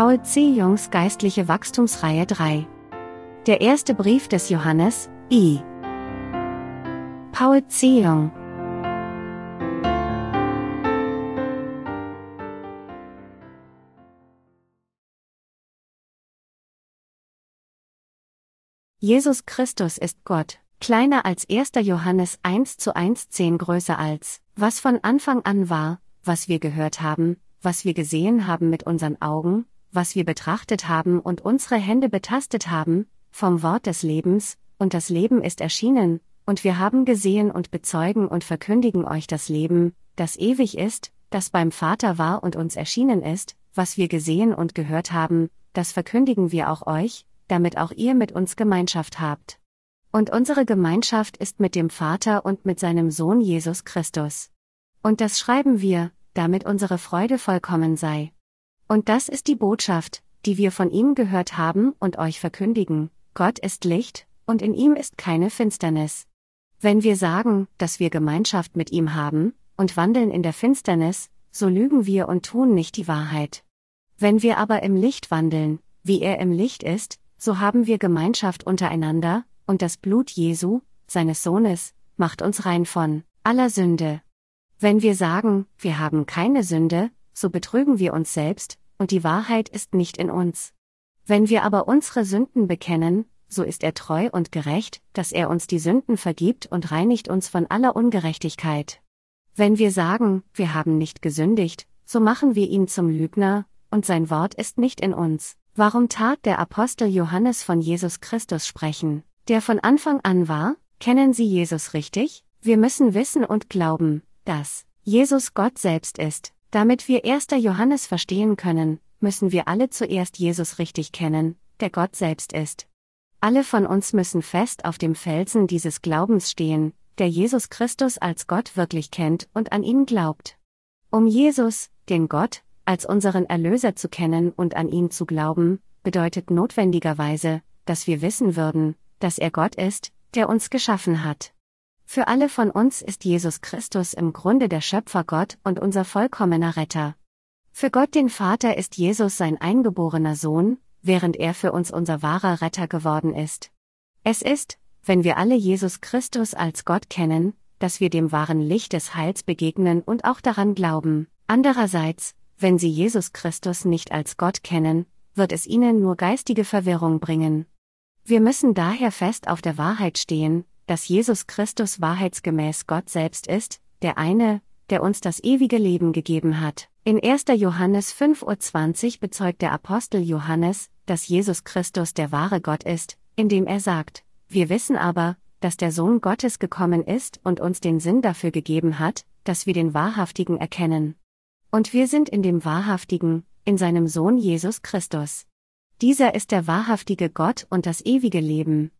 Paul C. Jungs Geistliche Wachstumsreihe 3. Der erste Brief des Johannes, I. Paul C. Jung. Jesus Christus ist Gott, kleiner als 1. Johannes 1 zu 1 10 größer als, was von Anfang an war, was wir gehört haben, was wir gesehen haben mit unseren Augen, was wir betrachtet haben und unsere Hände betastet haben, vom Wort des Lebens, und das Leben ist erschienen, und wir haben gesehen und bezeugen und verkündigen euch das Leben, das ewig ist, das beim Vater war und uns erschienen ist, was wir gesehen und gehört haben, das verkündigen wir auch euch, damit auch ihr mit uns Gemeinschaft habt. Und unsere Gemeinschaft ist mit dem Vater und mit seinem Sohn Jesus Christus. Und das schreiben wir, damit unsere Freude vollkommen sei. Und das ist die Botschaft, die wir von ihm gehört haben und euch verkündigen. Gott ist Licht, und in ihm ist keine Finsternis. Wenn wir sagen, dass wir Gemeinschaft mit ihm haben, und wandeln in der Finsternis, so lügen wir und tun nicht die Wahrheit. Wenn wir aber im Licht wandeln, wie er im Licht ist, so haben wir Gemeinschaft untereinander, und das Blut Jesu, seines Sohnes, macht uns rein von aller Sünde. Wenn wir sagen, wir haben keine Sünde, so betrügen wir uns selbst, und die Wahrheit ist nicht in uns. Wenn wir aber unsere Sünden bekennen, so ist er treu und gerecht, dass er uns die Sünden vergibt und reinigt uns von aller Ungerechtigkeit. Wenn wir sagen, wir haben nicht gesündigt, so machen wir ihn zum Lügner, und sein Wort ist nicht in uns. Warum tat der Apostel Johannes von Jesus Christus sprechen, der von Anfang an war? Kennen Sie Jesus richtig? Wir müssen wissen und glauben, dass Jesus Gott selbst ist. Damit wir 1. Johannes verstehen können, müssen wir alle zuerst Jesus richtig kennen, der Gott selbst ist. Alle von uns müssen fest auf dem Felsen dieses Glaubens stehen, der Jesus Christus als Gott wirklich kennt und an ihn glaubt. Um Jesus, den Gott, als unseren Erlöser zu kennen und an ihn zu glauben, bedeutet notwendigerweise, dass wir wissen würden, dass er Gott ist, der uns geschaffen hat. Für alle von uns ist Jesus Christus im Grunde der Schöpfer Gott und unser vollkommener Retter. Für Gott den Vater ist Jesus sein eingeborener Sohn, während er für uns unser wahrer Retter geworden ist. Es ist, wenn wir alle Jesus Christus als Gott kennen, dass wir dem wahren Licht des Heils begegnen und auch daran glauben. Andererseits, wenn sie Jesus Christus nicht als Gott kennen, wird es ihnen nur geistige Verwirrung bringen. Wir müssen daher fest auf der Wahrheit stehen, dass Jesus Christus wahrheitsgemäß Gott selbst ist, der eine, der uns das ewige Leben gegeben hat. In 1. Johannes 5.20 Uhr bezeugt der Apostel Johannes, dass Jesus Christus der wahre Gott ist, indem er sagt, wir wissen aber, dass der Sohn Gottes gekommen ist und uns den Sinn dafür gegeben hat, dass wir den Wahrhaftigen erkennen. Und wir sind in dem Wahrhaftigen, in seinem Sohn Jesus Christus. Dieser ist der wahrhaftige Gott und das ewige Leben.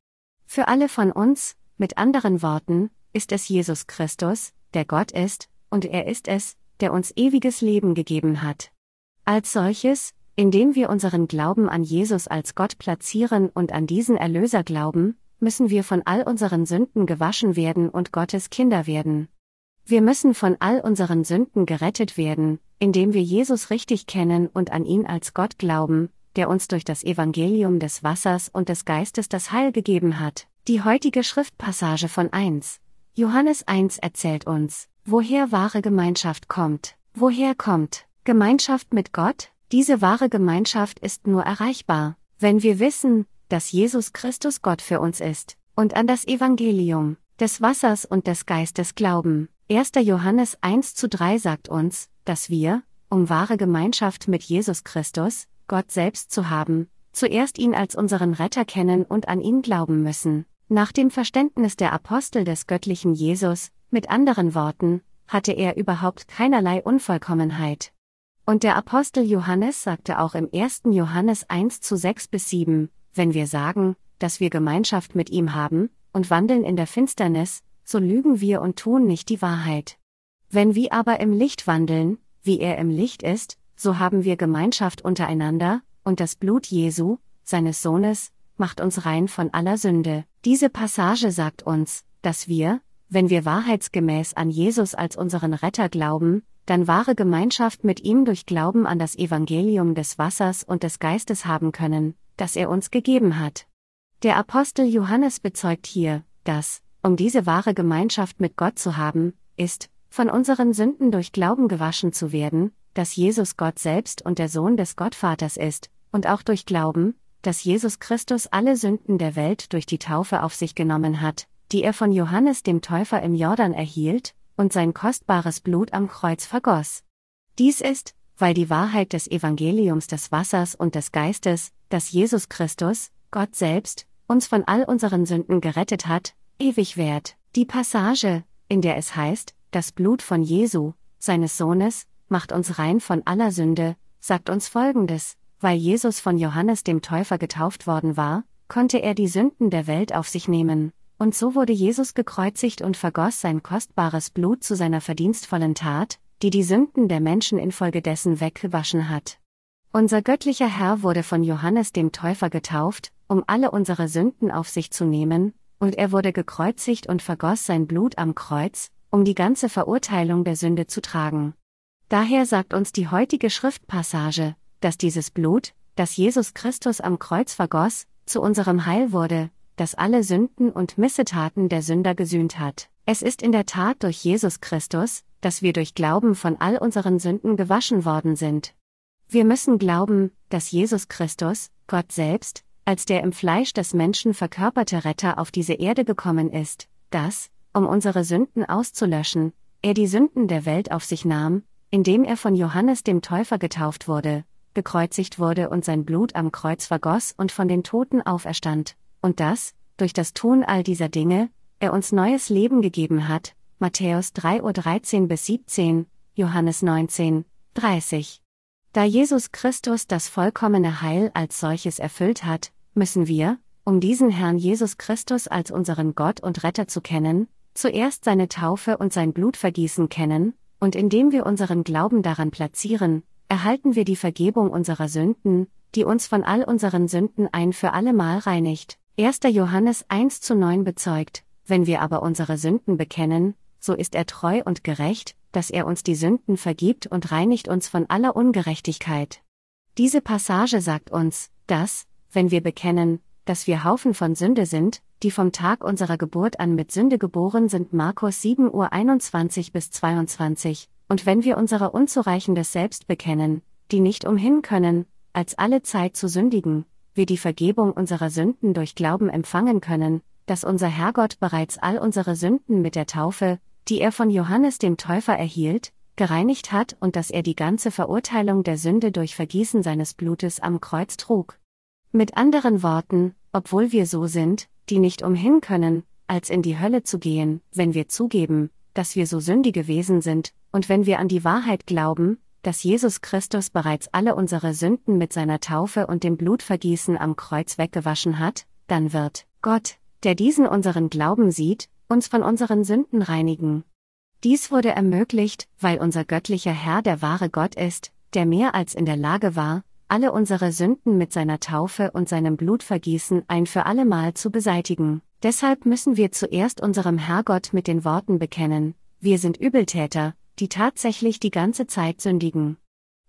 Für alle von uns, mit anderen Worten, ist es Jesus Christus, der Gott ist, und er ist es, der uns ewiges Leben gegeben hat. Als solches, indem wir unseren Glauben an Jesus als Gott platzieren und an diesen Erlöser glauben, müssen wir von all unseren Sünden gewaschen werden und Gottes Kinder werden. Wir müssen von all unseren Sünden gerettet werden, indem wir Jesus richtig kennen und an ihn als Gott glauben, der uns durch das Evangelium des Wassers und des Geistes das Heil gegeben hat. Die heutige Schriftpassage von 1. Johannes 1 erzählt uns, woher wahre Gemeinschaft kommt. Woher kommt Gemeinschaft mit Gott? Diese wahre Gemeinschaft ist nur erreichbar, wenn wir wissen, dass Jesus Christus Gott für uns ist, und an das Evangelium des Wassers und des Geistes glauben. 1. Johannes 1 zu 3 sagt uns, dass wir, um wahre Gemeinschaft mit Jesus Christus, Gott selbst zu haben, zuerst ihn als unseren Retter kennen und an ihn glauben müssen. Nach dem Verständnis der Apostel des göttlichen Jesus, mit anderen Worten, hatte er überhaupt keinerlei Unvollkommenheit. Und der Apostel Johannes sagte auch im 1. Johannes 1 zu 6 bis 7, wenn wir sagen, dass wir Gemeinschaft mit ihm haben, und wandeln in der Finsternis, so lügen wir und tun nicht die Wahrheit. Wenn wir aber im Licht wandeln, wie er im Licht ist, so haben wir Gemeinschaft untereinander, und das Blut Jesu, seines Sohnes, macht uns rein von aller Sünde. Diese Passage sagt uns, dass wir, wenn wir wahrheitsgemäß an Jesus als unseren Retter glauben, dann wahre Gemeinschaft mit ihm durch Glauben an das Evangelium des Wassers und des Geistes haben können, das er uns gegeben hat. Der Apostel Johannes bezeugt hier, dass, um diese wahre Gemeinschaft mit Gott zu haben, ist, von unseren Sünden durch Glauben gewaschen zu werden, dass Jesus Gott selbst und der Sohn des Gottvaters ist, und auch durch Glauben, dass Jesus Christus alle Sünden der Welt durch die Taufe auf sich genommen hat, die er von Johannes dem Täufer im Jordan erhielt, und sein kostbares Blut am Kreuz vergoss. Dies ist, weil die Wahrheit des Evangeliums des Wassers und des Geistes, dass Jesus Christus, Gott selbst, uns von all unseren Sünden gerettet hat, ewig währt. Die Passage, in der es heißt, das Blut von Jesu, seines Sohnes, macht uns rein von aller Sünde, sagt uns Folgendes, weil Jesus von Johannes dem Täufer getauft worden war, konnte er die Sünden der Welt auf sich nehmen, und so wurde Jesus gekreuzigt und vergoss sein kostbares Blut zu seiner verdienstvollen Tat, die die Sünden der Menschen infolgedessen weggewaschen hat. Unser göttlicher Herr wurde von Johannes dem Täufer getauft, um alle unsere Sünden auf sich zu nehmen, und er wurde gekreuzigt und vergoss sein Blut am Kreuz, um die ganze Verurteilung der Sünde zu tragen. Daher sagt uns die heutige Schriftpassage, dass dieses Blut, das Jesus Christus am Kreuz vergoss, zu unserem Heil wurde, das alle Sünden und Missetaten der Sünder gesühnt hat. Es ist in der Tat durch Jesus Christus, dass wir durch Glauben von all unseren Sünden gewaschen worden sind. Wir müssen glauben, dass Jesus Christus, Gott selbst, als der im Fleisch des Menschen verkörperte Retter auf diese Erde gekommen ist, dass, um unsere Sünden auszulöschen, er die Sünden der Welt auf sich nahm, indem er von Johannes dem Täufer getauft wurde, gekreuzigt wurde und sein Blut am Kreuz vergoss und von den Toten auferstand, und dass, durch das Tun all dieser Dinge, er uns neues Leben gegeben hat, Matthäus 3 Uhr 13 bis 17, Johannes 19, 30. Da Jesus Christus das vollkommene Heil als solches erfüllt hat, müssen wir, um diesen Herrn Jesus Christus als unseren Gott und Retter zu kennen, zuerst seine Taufe und sein Blutvergießen kennen, und indem wir unseren Glauben daran platzieren, erhalten wir die Vergebung unserer Sünden, die uns von all unseren Sünden ein für allemal reinigt. 1. Johannes 1 zu 9 bezeugt, wenn wir aber unsere Sünden bekennen, so ist er treu und gerecht, dass er uns die Sünden vergibt und reinigt uns von aller Ungerechtigkeit. Diese Passage sagt uns, dass, wenn wir bekennen, dass wir Haufen von Sünde sind, die vom Tag unserer Geburt an mit Sünde geboren sind, Markus 7 Uhr 21 bis 22, und wenn wir unsere unzureichendes Selbst bekennen, die nicht umhin können, als alle Zeit zu sündigen, wir die Vergebung unserer Sünden durch Glauben empfangen können, dass unser Herrgott bereits all unsere Sünden mit der Taufe, die er von Johannes dem Täufer erhielt, gereinigt hat und dass er die ganze Verurteilung der Sünde durch Vergießen seines Blutes am Kreuz trug. Mit anderen Worten, obwohl wir so sind, die nicht umhin können, als in die Hölle zu gehen, wenn wir zugeben, dass wir so sündige Wesen sind, und wenn wir an die Wahrheit glauben, dass Jesus Christus bereits alle unsere Sünden mit seiner Taufe und dem Blutvergießen am Kreuz weggewaschen hat, dann wird Gott, der diesen unseren Glauben sieht, uns von unseren Sünden reinigen. Dies wurde ermöglicht, weil unser göttlicher Herr der wahre Gott ist, der mehr als in der Lage war, alle unsere Sünden mit seiner Taufe und seinem Blutvergießen ein für allemal zu beseitigen. Deshalb müssen wir zuerst unserem Herrgott mit den Worten bekennen, wir sind Übeltäter, die tatsächlich die ganze Zeit sündigen.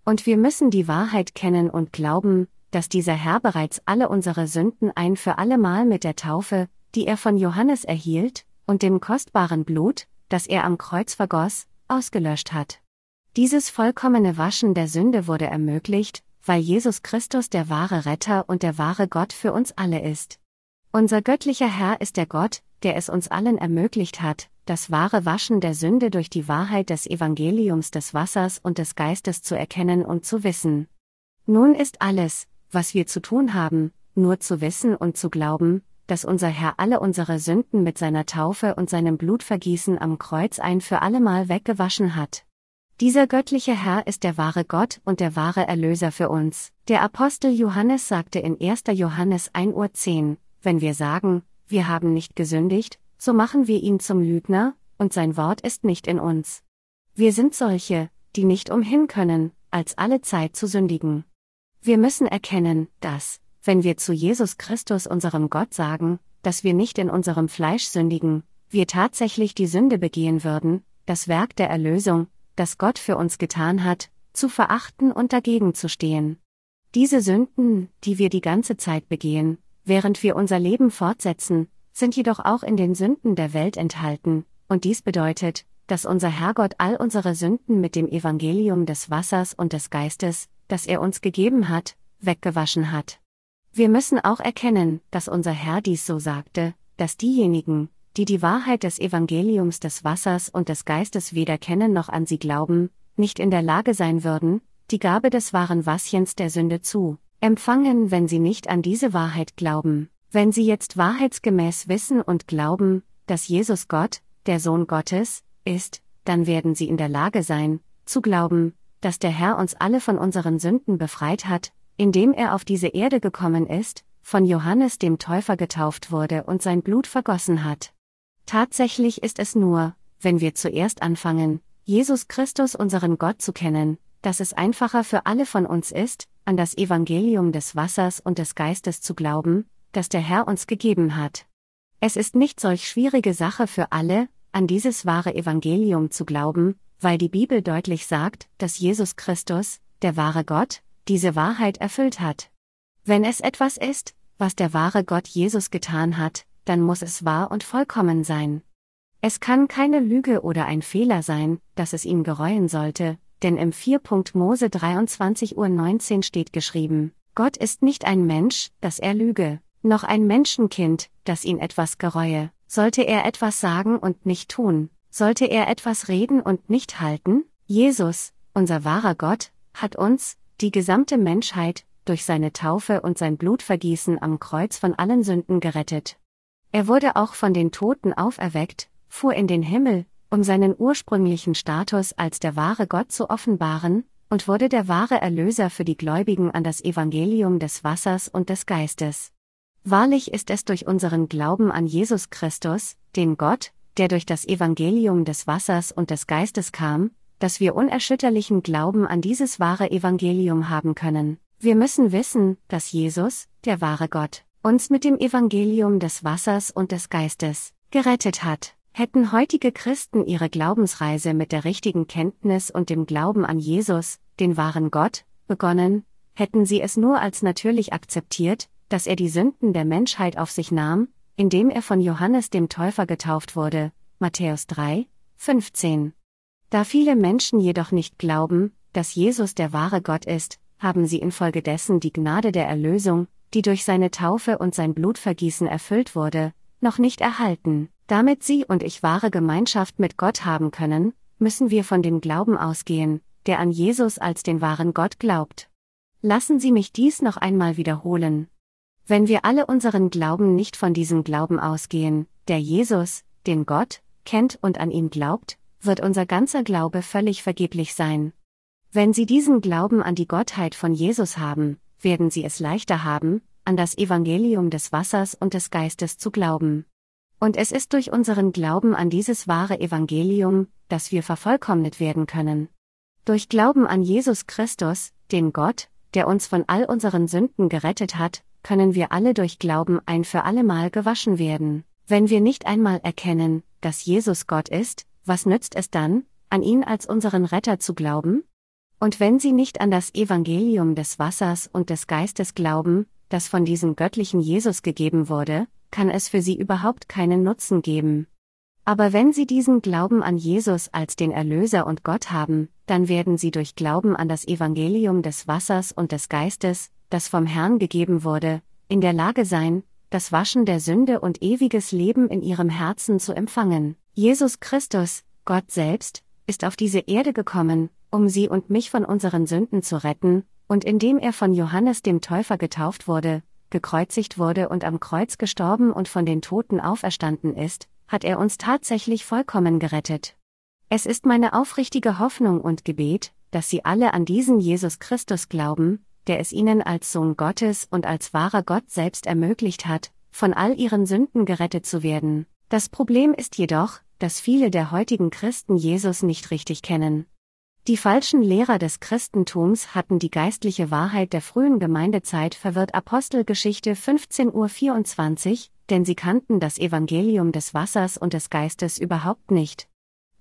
Und wir müssen die Wahrheit kennen und glauben, dass dieser Herr bereits alle unsere Sünden ein für allemal mit der Taufe, die er von Johannes erhielt, und dem kostbaren Blut, das er am Kreuz vergoss, ausgelöscht hat. Dieses vollkommene Waschen der Sünde wurde ermöglicht, weil Jesus Christus der wahre Retter und der wahre Gott für uns alle ist. Unser göttlicher Herr ist der Gott, der es uns allen ermöglicht hat, das wahre Waschen der Sünde durch die Wahrheit des Evangeliums des Wassers und des Geistes zu erkennen und zu wissen. Nun ist alles, was wir zu tun haben, nur zu wissen und zu glauben, dass unser Herr alle unsere Sünden mit seiner Taufe und seinem Blutvergießen am Kreuz ein für allemal weggewaschen hat. Dieser göttliche Herr ist der wahre Gott und der wahre Erlöser für uns. Der Apostel Johannes sagte in 1. Johannes 1.10 Uhr, wenn wir sagen, wir haben nicht gesündigt, so machen wir ihn zum Lügner, und sein Wort ist nicht in uns. Wir sind solche, die nicht umhin können, als alle Zeit zu sündigen. Wir müssen erkennen, dass, wenn wir zu Jesus Christus unserem Gott sagen, dass wir nicht in unserem Fleisch sündigen, wir tatsächlich die Sünde begehen würden, das Werk der Erlösung, das Gott für uns getan hat, zu verachten und dagegen zu stehen. Diese Sünden, die wir die ganze Zeit begehen, während wir unser Leben fortsetzen, sind jedoch auch in den Sünden der Welt enthalten, und dies bedeutet, dass unser Herrgott all unsere Sünden mit dem Evangelium des Wassers und des Geistes, das er uns gegeben hat, weggewaschen hat. Wir müssen auch erkennen, dass unser Herr dies so sagte, dass diejenigen, die die Wahrheit des Evangeliums des Wassers und des Geistes weder kennen noch an sie glauben, nicht in der Lage sein würden, die Gabe des wahren Wasschens der Sünde zu empfangen, wenn sie nicht an diese Wahrheit glauben. Wenn sie jetzt wahrheitsgemäß wissen und glauben, dass Jesus Gott, der Sohn Gottes, ist, dann werden sie in der Lage sein, zu glauben, dass der Herr uns alle von unseren Sünden befreit hat, indem er auf diese Erde gekommen ist, von Johannes dem Täufer getauft wurde und sein Blut vergossen hat. Tatsächlich ist es nur, wenn wir zuerst anfangen, Jesus Christus unseren Gott zu kennen, dass es einfacher für alle von uns ist, an das Evangelium des Wassers und des Geistes zu glauben, das der Herr uns gegeben hat. Es ist nicht solch schwierige Sache für alle, an dieses wahre Evangelium zu glauben, weil die Bibel deutlich sagt, dass Jesus Christus, der wahre Gott, diese Wahrheit erfüllt hat. Wenn es etwas ist, was der wahre Gott Jesus getan hat, dann muss es wahr und vollkommen sein. Es kann keine Lüge oder ein Fehler sein, dass es ihm gereuen sollte, denn im 4. Mose 23 Uhr 19 steht geschrieben, Gott ist nicht ein Mensch, dass er lüge, noch ein Menschenkind, das ihn etwas gereue. Sollte er etwas sagen und nicht tun? Sollte er etwas reden und nicht halten? Jesus, unser wahrer Gott, hat uns, die gesamte Menschheit, durch seine Taufe und sein Blutvergießen am Kreuz von allen Sünden gerettet. Er wurde auch von den Toten auferweckt, fuhr in den Himmel, um seinen ursprünglichen Status als der wahre Gott zu offenbaren, und wurde der wahre Erlöser für die Gläubigen an das Evangelium des Wassers und des Geistes. Wahrlich ist es durch unseren Glauben an Jesus Christus, den Gott, der durch das Evangelium des Wassers und des Geistes kam, dass wir unerschütterlichen Glauben an dieses wahre Evangelium haben können. Wir müssen wissen, dass Jesus, der wahre Gott, uns mit dem Evangelium des Wassers und des Geistes gerettet hat. Hätten heutige Christen ihre Glaubensreise mit der richtigen Kenntnis und dem Glauben an Jesus, den wahren Gott, begonnen, hätten sie es nur als natürlich akzeptiert, dass er die Sünden der Menschheit auf sich nahm, indem er von Johannes dem Täufer getauft wurde, Matthäus 3, 15. Da viele Menschen jedoch nicht glauben, dass Jesus der wahre Gott ist, haben sie infolgedessen die Gnade der Erlösung, die durch seine Taufe und sein Blutvergießen erfüllt wurde, noch nicht erhalten. Damit Sie und ich wahre Gemeinschaft mit Gott haben können, müssen wir von dem Glauben ausgehen, der an Jesus als den wahren Gott glaubt. Lassen Sie mich dies noch einmal wiederholen. Wenn wir alle unseren Glauben nicht von diesem Glauben ausgehen, der Jesus, den Gott, kennt und an ihn glaubt, wird unser ganzer Glaube völlig vergeblich sein. Wenn Sie diesen Glauben an die Gottheit von Jesus haben, werden Sie es leichter haben, an das Evangelium des Wassers und des Geistes zu glauben. Und es ist durch unseren Glauben an dieses wahre Evangelium, dass wir vervollkommnet werden können. Durch Glauben an Jesus Christus, den Gott, der uns von all unseren Sünden gerettet hat, können wir alle durch Glauben ein für allemal gewaschen werden. Wenn wir nicht einmal erkennen, dass Jesus Gott ist, was nützt es dann, an ihn als unseren Retter zu glauben? Und wenn sie nicht an das Evangelium des Wassers und des Geistes glauben, das von diesem göttlichen Jesus gegeben wurde, kann es für sie überhaupt keinen Nutzen geben. Aber wenn sie diesen Glauben an Jesus als den Erlöser und Gott haben, dann werden sie durch Glauben an das Evangelium des Wassers und des Geistes, das vom Herrn gegeben wurde, in der Lage sein, das Waschen der Sünde und ewiges Leben in ihrem Herzen zu empfangen. Jesus Christus, Gott selbst, ist auf diese Erde gekommen, um sie und mich von unseren Sünden zu retten, und indem er von Johannes dem Täufer getauft wurde, gekreuzigt wurde und am Kreuz gestorben und von den Toten auferstanden ist, hat er uns tatsächlich vollkommen gerettet. Es ist meine aufrichtige Hoffnung und Gebet, dass Sie alle an diesen Jesus Christus glauben, der es ihnen als Sohn Gottes und als wahrer Gott selbst ermöglicht hat, von all ihren Sünden gerettet zu werden. Das Problem ist jedoch, dass viele der heutigen Christen Jesus nicht richtig kennen. Die falschen Lehrer des Christentums hatten die geistliche Wahrheit der frühen Gemeindezeit verwirrt Apostelgeschichte 15.24 Uhr, denn sie kannten das Evangelium des Wassers und des Geistes überhaupt nicht.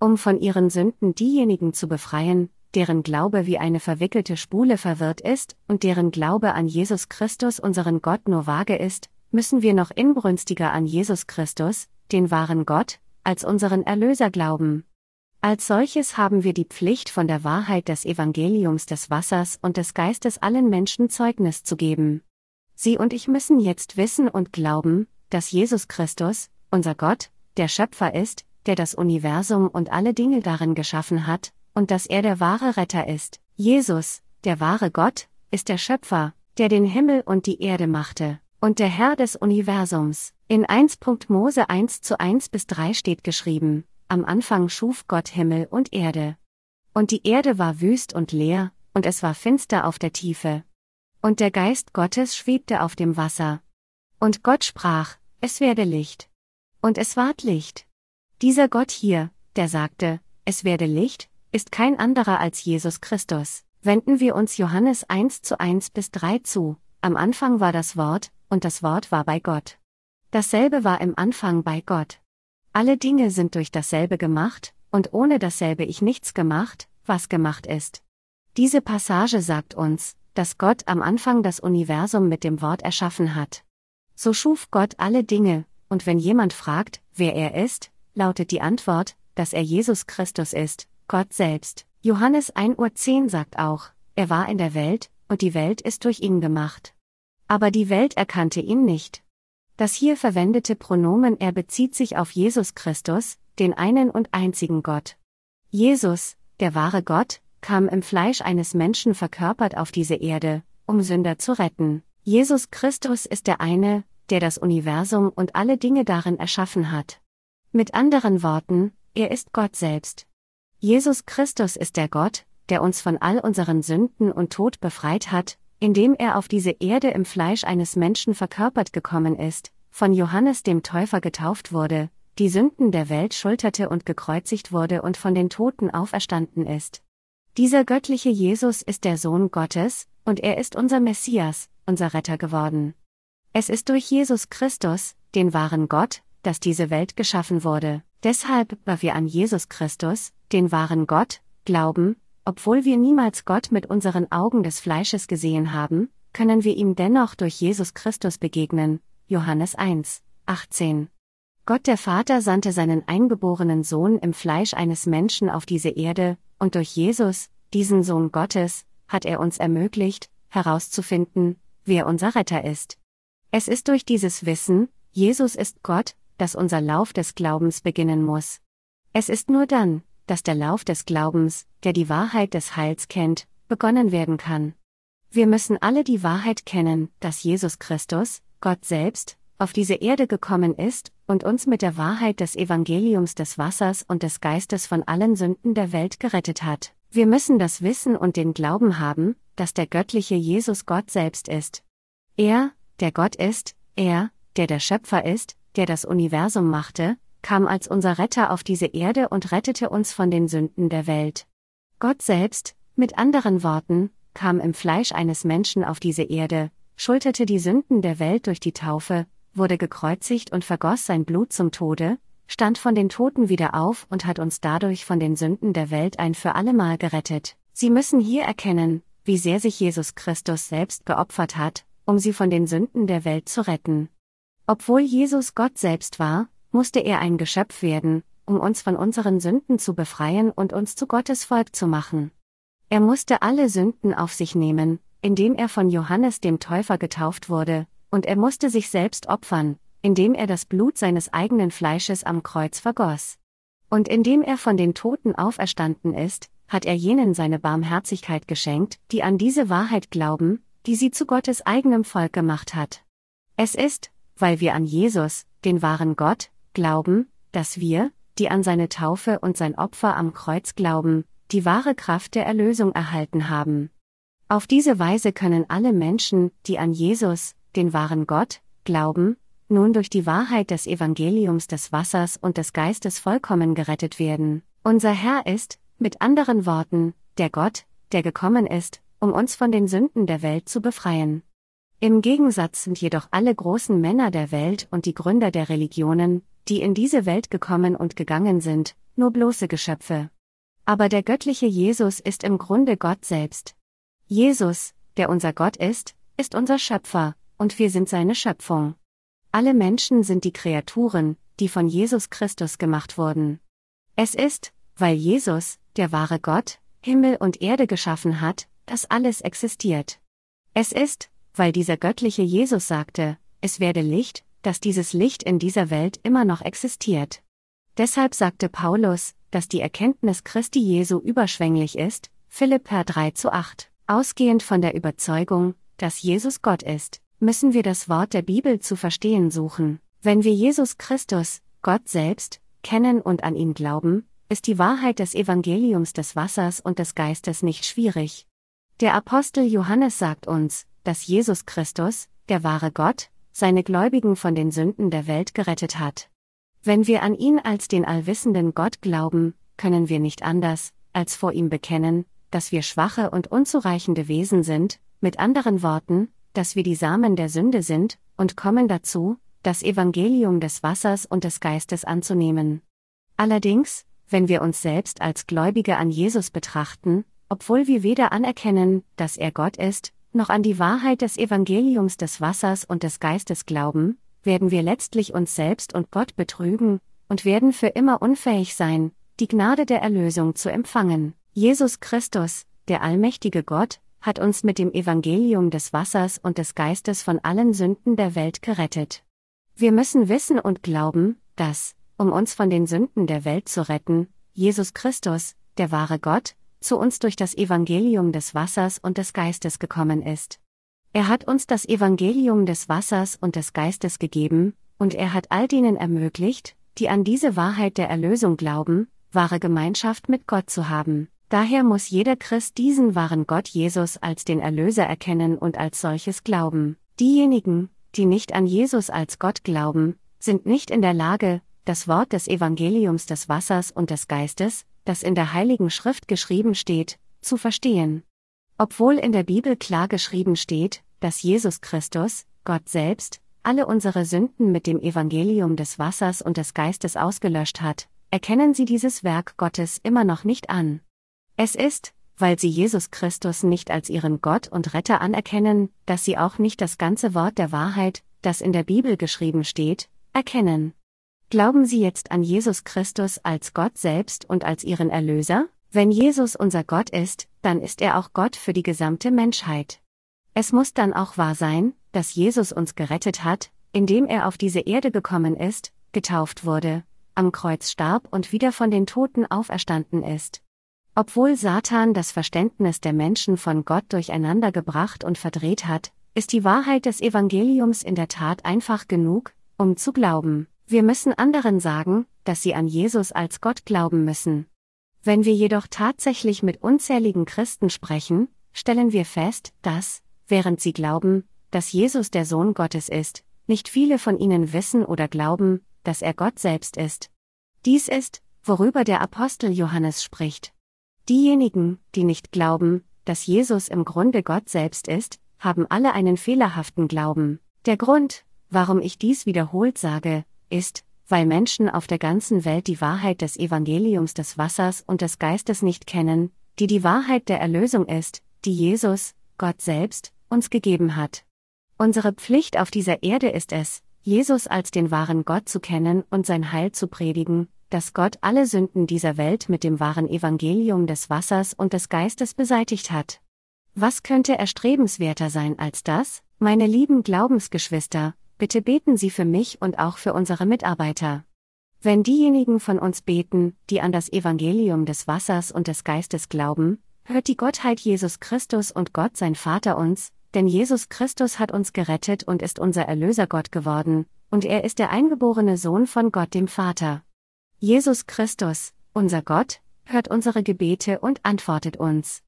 um von ihren Sünden diejenigen zu befreien, deren Glaube wie eine verwickelte Spule verwirrt ist und deren Glaube an Jesus Christus unseren Gott nur vage ist, müssen wir noch inbrünstiger an Jesus Christus, den wahren Gott, als unseren Erlöser glauben. Als solches haben wir die Pflicht von der Wahrheit des Evangeliums des Wassers und des Geistes allen Menschen Zeugnis zu geben. Sie und ich müssen jetzt wissen und glauben, dass Jesus Christus, unser Gott, der Schöpfer ist, der das Universum und alle Dinge darin geschaffen hat, und dass er der wahre Retter ist. Jesus, der wahre Gott, ist der Schöpfer, der den Himmel und die Erde machte, und der Herr des Universums. In 1. Mose 1 zu 1 bis 3 steht geschrieben, am Anfang schuf Gott Himmel und Erde. Und die Erde war wüst und leer, und es war finster auf der Tiefe. Und der Geist Gottes schwebte auf dem Wasser. Und Gott sprach, es werde Licht. Und es ward Licht. Dieser Gott hier, der sagte, es werde Licht, ist kein anderer als Jesus Christus. Wenden wir uns Johannes 1 zu 1 bis 3 zu. Am Anfang war das Wort, und das Wort war bei Gott. Dasselbe war im Anfang bei Gott. Alle Dinge sind durch dasselbe gemacht, und ohne dasselbe ich nichts gemacht, was gemacht ist. Diese Passage sagt uns, dass Gott am Anfang das Universum mit dem Wort erschaffen hat. So schuf Gott alle Dinge, und wenn jemand fragt, wer er ist, lautet die Antwort, dass er Jesus Christus ist, Gott selbst. Johannes 1.10 Uhr sagt auch, er war in der Welt, und die Welt ist durch ihn gemacht. Aber die Welt erkannte ihn nicht. Das hier verwendete Pronomen er bezieht sich auf Jesus Christus, den einen und einzigen Gott. Jesus, der wahre Gott, kam im Fleisch eines Menschen verkörpert auf diese Erde, um Sünder zu retten. Jesus Christus ist der eine, der das Universum und alle Dinge darin erschaffen hat. Mit anderen Worten, er ist Gott selbst. Jesus Christus ist der Gott, der uns von all unseren Sünden und Tod befreit hat, indem er auf diese Erde im Fleisch eines Menschen verkörpert gekommen ist, von Johannes dem Täufer getauft wurde, die Sünden der Welt schulterte und gekreuzigt wurde und von den Toten auferstanden ist. Dieser göttliche Jesus ist der Sohn Gottes, und er ist unser Messias, unser Retter geworden. Es ist durch Jesus Christus, den wahren Gott, dass diese Welt geschaffen wurde. Deshalb, weil wir an Jesus Christus, den wahren Gott, glauben, obwohl wir niemals Gott mit unseren Augen des Fleisches gesehen haben, können wir ihm dennoch durch Jesus Christus begegnen. Johannes 1, 18. Gott der Vater sandte seinen eingeborenen Sohn im Fleisch eines Menschen auf diese Erde, und durch Jesus, diesen Sohn Gottes, hat er uns ermöglicht, herauszufinden, wer unser Retter ist. Es ist durch dieses Wissen, Jesus ist Gott, dass unser Lauf des Glaubens beginnen muss. Es ist nur dann, dass der Lauf des Glaubens, der die Wahrheit des Heils kennt, begonnen werden kann. Wir müssen alle die Wahrheit kennen, dass Jesus Christus, Gott selbst, auf diese Erde gekommen ist und uns mit der Wahrheit des Evangeliums des Wassers und des Geistes von allen Sünden der Welt gerettet hat. Wir müssen das Wissen und den Glauben haben, dass der göttliche Jesus Gott selbst ist. Er, der Gott ist, er, der der Schöpfer ist, der das Universum machte, kam als unser Retter auf diese Erde und rettete uns von den Sünden der Welt. Gott selbst, mit anderen Worten, kam im Fleisch eines Menschen auf diese Erde, schulterte die Sünden der Welt durch die Taufe, wurde gekreuzigt und vergoss sein Blut zum Tode, stand von den Toten wieder auf und hat uns dadurch von den Sünden der Welt ein für allemal gerettet. Sie müssen hier erkennen, wie sehr sich Jesus Christus selbst geopfert hat, um sie von den Sünden der Welt zu retten. Obwohl Jesus Gott selbst war, musste er ein Geschöpf werden, um uns von unseren Sünden zu befreien und uns zu Gottes Volk zu machen. Er musste alle Sünden auf sich nehmen, indem er von Johannes dem Täufer getauft wurde, und er musste sich selbst opfern, indem er das Blut seines eigenen Fleisches am Kreuz vergoss. Und indem er von den Toten auferstanden ist, hat er jenen seine Barmherzigkeit geschenkt, die an diese Wahrheit glauben, die sie zu Gottes eigenem Volk gemacht hat. Es ist, weil wir an Jesus, den wahren Gott, glauben, dass wir, die an seine Taufe und sein Opfer am Kreuz glauben, die wahre Kraft der Erlösung erhalten haben. Auf diese Weise können alle Menschen, die an Jesus, den wahren Gott, glauben, nun durch die Wahrheit des Evangeliums des Wassers und des Geistes vollkommen gerettet werden. Unser Herr ist, mit anderen Worten, der Gott, der gekommen ist, um uns von den Sünden der Welt zu befreien. Im Gegensatz sind jedoch alle großen Männer der Welt und die Gründer der Religionen, die in diese Welt gekommen und gegangen sind, nur bloße Geschöpfe. Aber der göttliche Jesus ist im Grunde Gott selbst. Jesus, der unser Gott ist, ist unser Schöpfer, und wir sind seine Schöpfung. Alle Menschen sind die Kreaturen, die von Jesus Christus gemacht wurden. Es ist, weil Jesus, der wahre Gott, Himmel und Erde geschaffen hat, dass alles existiert. Es ist, weil dieser göttliche Jesus sagte, es werde Licht, dass dieses Licht in dieser Welt immer noch existiert. Deshalb sagte Paulus, dass die Erkenntnis Christi Jesu überschwänglich ist, Philipper 3 zu 8. Ausgehend von der Überzeugung, dass Jesus Gott ist, müssen wir das Wort der Bibel zu verstehen suchen. Wenn wir Jesus Christus, Gott selbst, kennen und an ihn glauben, ist die Wahrheit des Evangeliums des Wassers und des Geistes nicht schwierig. Der Apostel Johannes sagt uns, dass Jesus Christus, der wahre Gott, seine Gläubigen von den Sünden der Welt gerettet hat. Wenn wir an ihn als den allwissenden Gott glauben, können wir nicht anders, als vor ihm bekennen, dass wir schwache und unzureichende Wesen sind, mit anderen Worten, dass wir die Samen der Sünde sind, und kommen dazu, das Evangelium des Wassers und des Geistes anzunehmen. Allerdings, wenn wir uns selbst als Gläubige an Jesus betrachten, obwohl wir weder anerkennen, dass er Gott ist, noch an die Wahrheit des Evangeliums des Wassers und des Geistes glauben, werden wir letztlich uns selbst und Gott betrügen und werden für immer unfähig sein, die Gnade der Erlösung zu empfangen. Jesus Christus, der allmächtige Gott, hat uns mit dem Evangelium des Wassers und des Geistes von allen Sünden der Welt gerettet. Wir müssen wissen und glauben, dass, um uns von den Sünden der Welt zu retten, Jesus Christus, der wahre Gott, zu uns durch das Evangelium des Wassers und des Geistes gekommen ist. Er hat uns das Evangelium des Wassers und des Geistes gegeben, und er hat all denen ermöglicht, die an diese Wahrheit der Erlösung glauben, wahre Gemeinschaft mit Gott zu haben. Daher muss jeder Christ diesen wahren Gott Jesus als den Erlöser erkennen und als solches glauben. Diejenigen, die nicht an Jesus als Gott glauben, sind nicht in der Lage, das Wort des Evangeliums des Wassers und des Geistes, das in der Heiligen Schrift geschrieben steht, zu verstehen. Obwohl in der Bibel klar geschrieben steht, dass Jesus Christus, Gott selbst, alle unsere Sünden mit dem Evangelium des Wassers und des Geistes ausgelöscht hat, erkennen sie dieses Werk Gottes immer noch nicht an. Es ist, weil sie Jesus Christus nicht als ihren Gott und Retter anerkennen, dass sie auch nicht das ganze Wort der Wahrheit, das in der Bibel geschrieben steht, erkennen. Glauben Sie jetzt an Jesus Christus als Gott selbst und als Ihren Erlöser? Wenn Jesus unser Gott ist, dann ist er auch Gott für die gesamte Menschheit. Es muss dann auch wahr sein, dass Jesus uns gerettet hat, indem er auf diese Erde gekommen ist, getauft wurde, am Kreuz starb und wieder von den Toten auferstanden ist. Obwohl Satan das Verständnis der Menschen von Gott durcheinander gebracht und verdreht hat, ist die Wahrheit des Evangeliums in der Tat einfach genug, um zu glauben. Wir müssen anderen sagen, dass sie an Jesus als Gott glauben müssen. Wenn wir jedoch tatsächlich mit unzähligen Christen sprechen, stellen wir fest, dass, während sie glauben, dass Jesus der Sohn Gottes ist, nicht viele von ihnen wissen oder glauben, dass er Gott selbst ist. Dies ist, worüber der Apostel Johannes spricht. Diejenigen, die nicht glauben, dass Jesus im Grunde Gott selbst ist, haben alle einen fehlerhaften Glauben. Der Grund, warum ich dies wiederholt sage, ist, weil Menschen auf der ganzen Welt die Wahrheit des Evangeliums des Wassers und des Geistes nicht kennen, die die Wahrheit der Erlösung ist, die Jesus, Gott selbst, uns gegeben hat. Unsere Pflicht auf dieser Erde ist es, Jesus als den wahren Gott zu kennen und sein Heil zu predigen, dass Gott alle Sünden dieser Welt mit dem wahren Evangelium des Wassers und des Geistes beseitigt hat. Was könnte erstrebenswerter sein als das? Meine lieben Glaubensgeschwister, bitte beten Sie für mich und auch für unsere Mitarbeiter. Wenn diejenigen von uns beten, die an das Evangelium des Wassers und des Geistes glauben, hört die Gottheit Jesus Christus und Gott sein Vater uns, denn Jesus Christus hat uns gerettet und ist unser Erlösergott geworden, und er ist der eingeborene Sohn von Gott dem Vater. Jesus Christus, unser Gott, hört unsere Gebete und antwortet uns.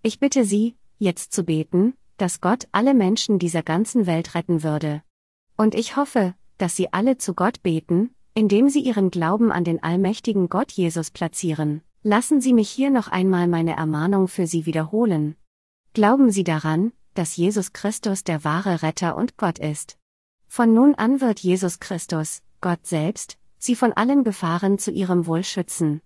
Ich bitte Sie, jetzt zu beten, dass Gott alle Menschen dieser ganzen Welt retten würde. Und ich hoffe, dass Sie alle zu Gott beten, indem Sie Ihren Glauben an den allmächtigen Gott Jesus platzieren. Lassen Sie mich hier noch einmal meine Ermahnung für Sie wiederholen. Glauben Sie daran, dass Jesus Christus der wahre Retter und Gott ist. Von nun an wird Jesus Christus, Gott selbst, Sie von allen Gefahren zu Ihrem Wohl schützen.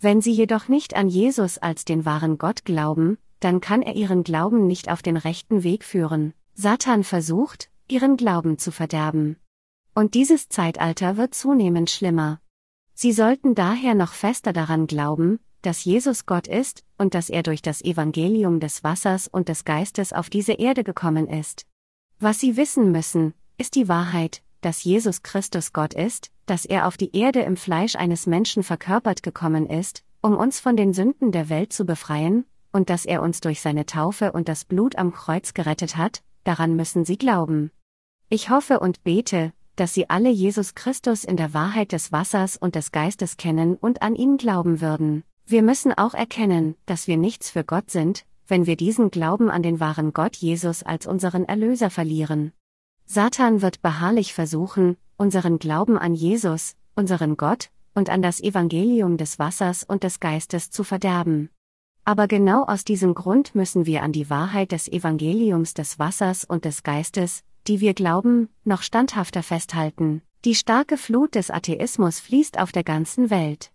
Wenn sie jedoch nicht an Jesus als den wahren Gott glauben, dann kann er ihren Glauben nicht auf den rechten Weg führen. Satan versucht, ihren Glauben zu verderben. Und dieses Zeitalter wird zunehmend schlimmer. Sie sollten daher noch fester daran glauben, dass Jesus Gott ist und dass er durch das Evangelium des Wassers und des Geistes auf diese Erde gekommen ist. Was Sie wissen müssen, ist die Wahrheit, dass Jesus Christus Gott ist, dass er auf die Erde im Fleisch eines Menschen verkörpert gekommen ist, um uns von den Sünden der Welt zu befreien, und dass er uns durch seine Taufe und das Blut am Kreuz gerettet hat, daran müssen Sie glauben. Ich hoffe und bete, dass Sie alle Jesus Christus in der Wahrheit des Wassers und des Geistes kennen und an ihn glauben würden. Wir müssen auch erkennen, dass wir nichts für Gott sind, wenn wir diesen Glauben an den wahren Gott Jesus als unseren Erlöser verlieren. Satan wird beharrlich versuchen, unseren Glauben an Jesus, unseren Gott, und an das Evangelium des Wassers und des Geistes zu verderben. Aber genau aus diesem Grund müssen wir an die Wahrheit des Evangeliums des Wassers und des Geistes, die wir glauben, noch standhafter festhalten. Die starke Flut des Atheismus fließt auf der ganzen Welt.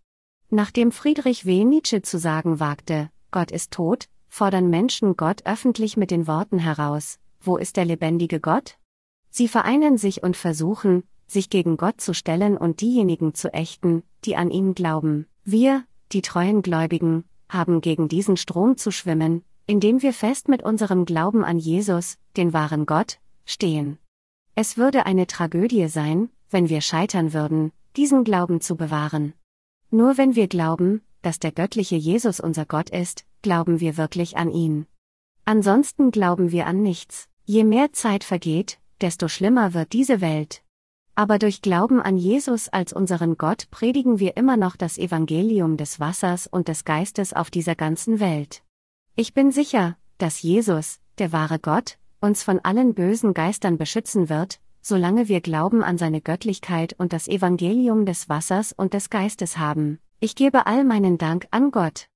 Nachdem Friedrich W. Nietzsche zu sagen wagte, Gott ist tot, fordern Menschen Gott öffentlich mit den Worten heraus, wo ist der lebendige Gott? Sie vereinen sich und versuchen, sich gegen Gott zu stellen und diejenigen zu ächten, die an ihn glauben. Wir, die treuen Gläubigen, haben gegen diesen Strom zu schwimmen, indem wir fest mit unserem Glauben an Jesus, den wahren Gott, stehen. Es würde eine Tragödie sein, wenn wir scheitern würden, diesen Glauben zu bewahren. Nur wenn wir glauben, dass der göttliche Jesus unser Gott ist, glauben wir wirklich an ihn. Ansonsten glauben wir an nichts. Je mehr Zeit vergeht, desto schlimmer wird diese Welt. Aber durch Glauben an Jesus als unseren Gott predigen wir immer noch das Evangelium des Wassers und des Geistes auf dieser ganzen Welt. Ich bin sicher, dass Jesus, der wahre Gott, uns von allen bösen Geistern beschützen wird, solange wir Glauben an seine Göttlichkeit und das Evangelium des Wassers und des Geistes haben. Ich gebe all meinen Dank an Gott.